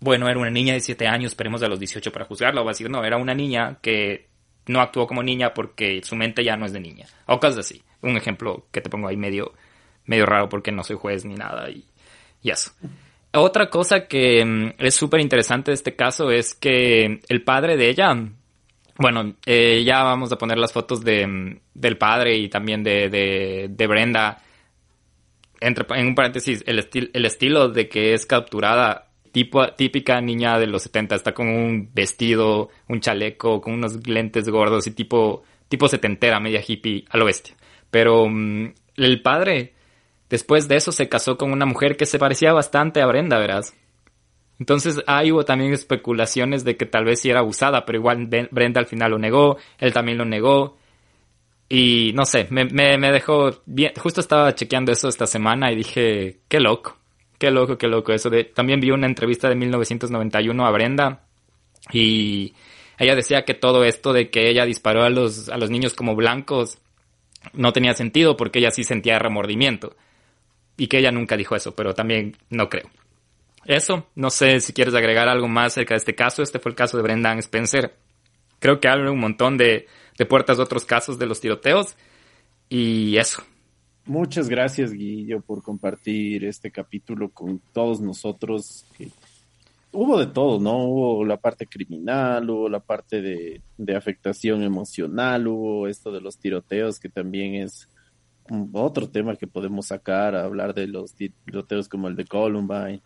bueno, era una niña de 7 años, esperemos a los 18 para juzgarla, o va a decir, no, era una niña que no actuó como niña porque su mente ya no es de niña, o cosas así. Un ejemplo que te pongo ahí medio, medio raro porque no soy juez ni nada y, y eso. Otra cosa que mm, es súper interesante de este caso es que el padre de ella, bueno, eh, ya vamos a poner las fotos de, mm, del padre y también de, de, Brenda. Entre, en un paréntesis, el, el estilo de que es capturada, tipo, típica niña de los 70, está con un vestido, un chaleco, con unos lentes gordos y tipo, tipo setentera, media hippie, a lo bestia. Pero mm, el padre Después de eso se casó con una mujer que se parecía bastante a Brenda, verás. Entonces ahí hubo también especulaciones de que tal vez sí era abusada, pero igual Brenda al final lo negó, él también lo negó. Y no sé, me, me, dejó bien. Justo estaba chequeando eso esta semana y dije, qué loco, qué loco, qué loco eso. De, también vi una entrevista de 1991 a Brenda y ella decía que todo esto de que ella disparó a los, a los niños como blancos no tenía sentido porque ella sí sentía remordimiento y que ella nunca dijo eso, pero también no creo. Eso, no sé si quieres agregar algo más acerca de este caso. Este fue el caso de Brendan Spencer. Creo que abre un montón de, puertas de otros casos de los tiroteos. Y eso. Muchas gracias, Guillo, por compartir este capítulo con todos nosotros. Hubo de todo, ¿no? Hubo la parte criminal, hubo la parte de, de afectación emocional, hubo esto de los tiroteos, que también es otro tema que podemos sacar, hablar de los tiroteos como el de Columbine,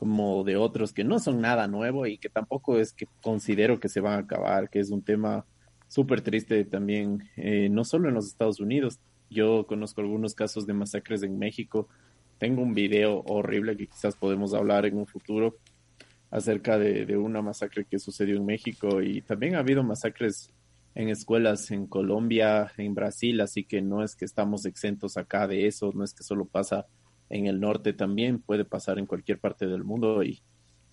como de otros que no son nada nuevo y que tampoco es que considero que se van a acabar, que es un tema súper triste también, eh, no solo en los Estados Unidos. Yo conozco algunos casos de masacres en México. Tengo un video horrible que quizás podemos hablar en un futuro acerca de, de una masacre que sucedió en México y también ha habido masacres en escuelas en Colombia, en Brasil, así que no es que estamos exentos acá de eso, no es que solo pasa en el norte también, puede pasar en cualquier parte del mundo y,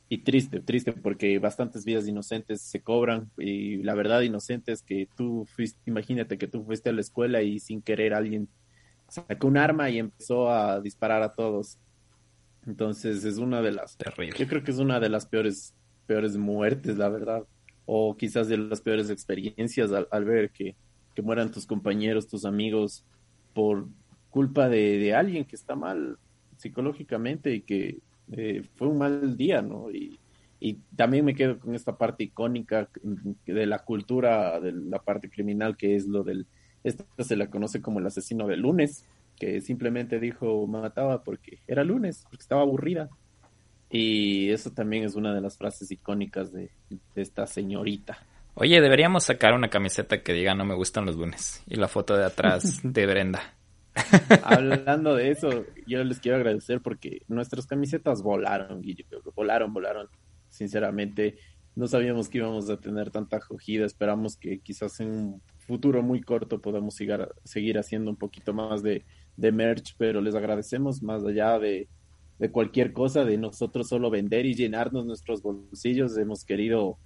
y triste, triste porque bastantes vidas inocentes se cobran y la verdad inocente es que tú fuiste, imagínate que tú fuiste a la escuela y sin querer alguien sacó un arma y empezó a disparar a todos. Entonces es una de las... Terrible. Yo creo que es una de las peores, peores muertes, la verdad o quizás de las peores experiencias al, ver que, mueran tus compañeros, tus amigos, por culpa de, alguien que está mal psicológicamente y que eh, fue un mal día, ¿no? Y, y también me quedo con esta parte icónica de la cultura, de la parte criminal, que es lo del, esto se la conoce como el asesino de lunes, que simplemente dijo mataba porque era lunes, porque estaba aburrida. Y eso también es una de las frases icónicas de, esta señorita. Oye, deberíamos sacar una camiseta que diga no me gustan los lunes y la foto de atrás de Brenda. Hablando de eso, yo les quiero agradecer porque nuestras camisetas volaron, Guillo, volaron, volaron. Sinceramente, no sabíamos que íbamos a tener tanta acogida. Esperamos que quizás en un futuro muy corto podamos seguir, seguir haciendo un poquito más de, de merch, pero les agradecemos más allá de cualquier cosa, de nosotros solo vender y llenarnos nuestros bolsillos. Hemos querido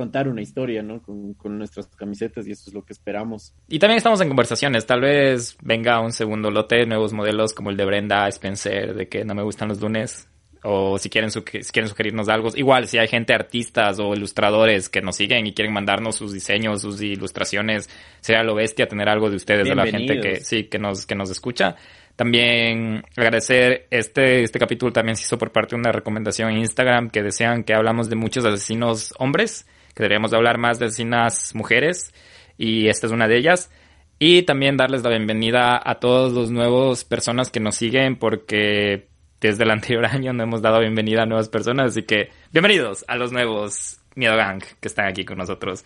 contar una historia, ¿no? Con, nuestras camisetas y eso es lo que esperamos. Y también estamos en conversaciones. Tal vez venga un segundo lote, nuevos modelos como el de Brenda Spencer, de que no me gustan los lunes. O si quieren, si quieren sugerirnos algo. Igual, si hay gente, artistas o ilustradores que nos siguen y quieren mandarnos sus diseños, sus ilustraciones, sería lo bestia tener algo de ustedes, de la gente que sí, que nos, que nos escucha. También agradecer este, este capítulo también se hizo por parte de una recomendación en Instagram que desean que hablamos de muchos asesinos hombres, que deberíamos hablar más de asesinas mujeres y esta es una de ellas. Y también darles la bienvenida a todos los nuevos personas que nos siguen porque desde el anterior año no hemos dado bienvenida a nuevas personas, así que bienvenidos a los nuevos Miedo Gang, que están aquí con nosotros.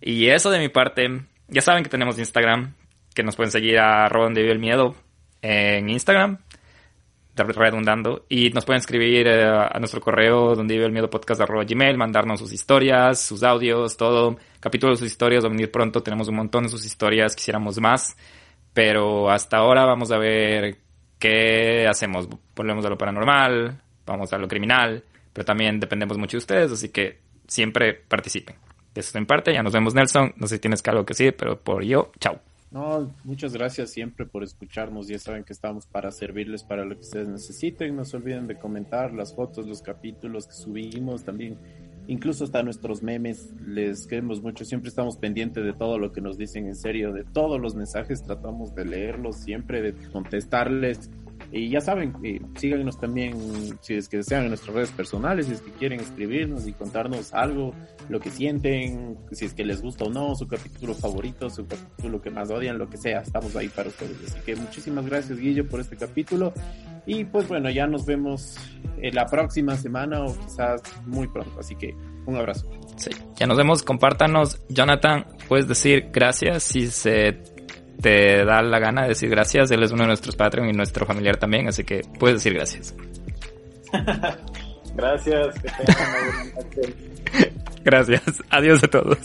Y eso de mi parte, ya saben que tenemos Instagram, que nos pueden seguir a arroba donde vive el miedo en Instagram, redundando, y nos pueden escribir eh, a nuestro correo donde vive el miedo podcast arroba gmail, mandarnos sus historias, sus audios, todo, capítulos de sus historias, va a venir pronto, tenemos un montón de sus historias, quisiéramos más, pero hasta ahora vamos a ver qué hacemos, volvemos a lo paranormal, vamos a lo criminal, pero también dependemos mucho de ustedes, así que siempre participen. Eso en parte, ya nos vemos Nelson, no sé si tienes algo que decir, pero por yo, chao. No, muchas gracias siempre por escucharnos. Ya saben que estamos para servirles para lo que ustedes necesiten. No se olviden de comentar las fotos, los capítulos que subimos también. Incluso hasta nuestros memes, les queremos mucho. Siempre estamos pendientes de todo lo que nos dicen en serio, de todos los mensajes. Tratamos de leerlos siempre, de contestarles y ya saben, síganos también si es que desean en nuestras redes personales, si es que quieren escribirnos y contarnos algo, lo que sienten, si es que les gusta o no, su capítulo favorito, su capítulo que más odian, lo que sea, estamos ahí para ustedes. Así que muchísimas gracias Guillo por este capítulo y pues bueno, ya nos vemos en la próxima semana o quizás muy pronto. Así que un abrazo. Sí, ya nos vemos, compártanos. Jonathan, puedes decir gracias si se te da la gana de decir gracias. Él es uno de nuestros Patreon y nuestro familiar también, así que puedes decir gracias. gracias, Gracias. Adiós a todos.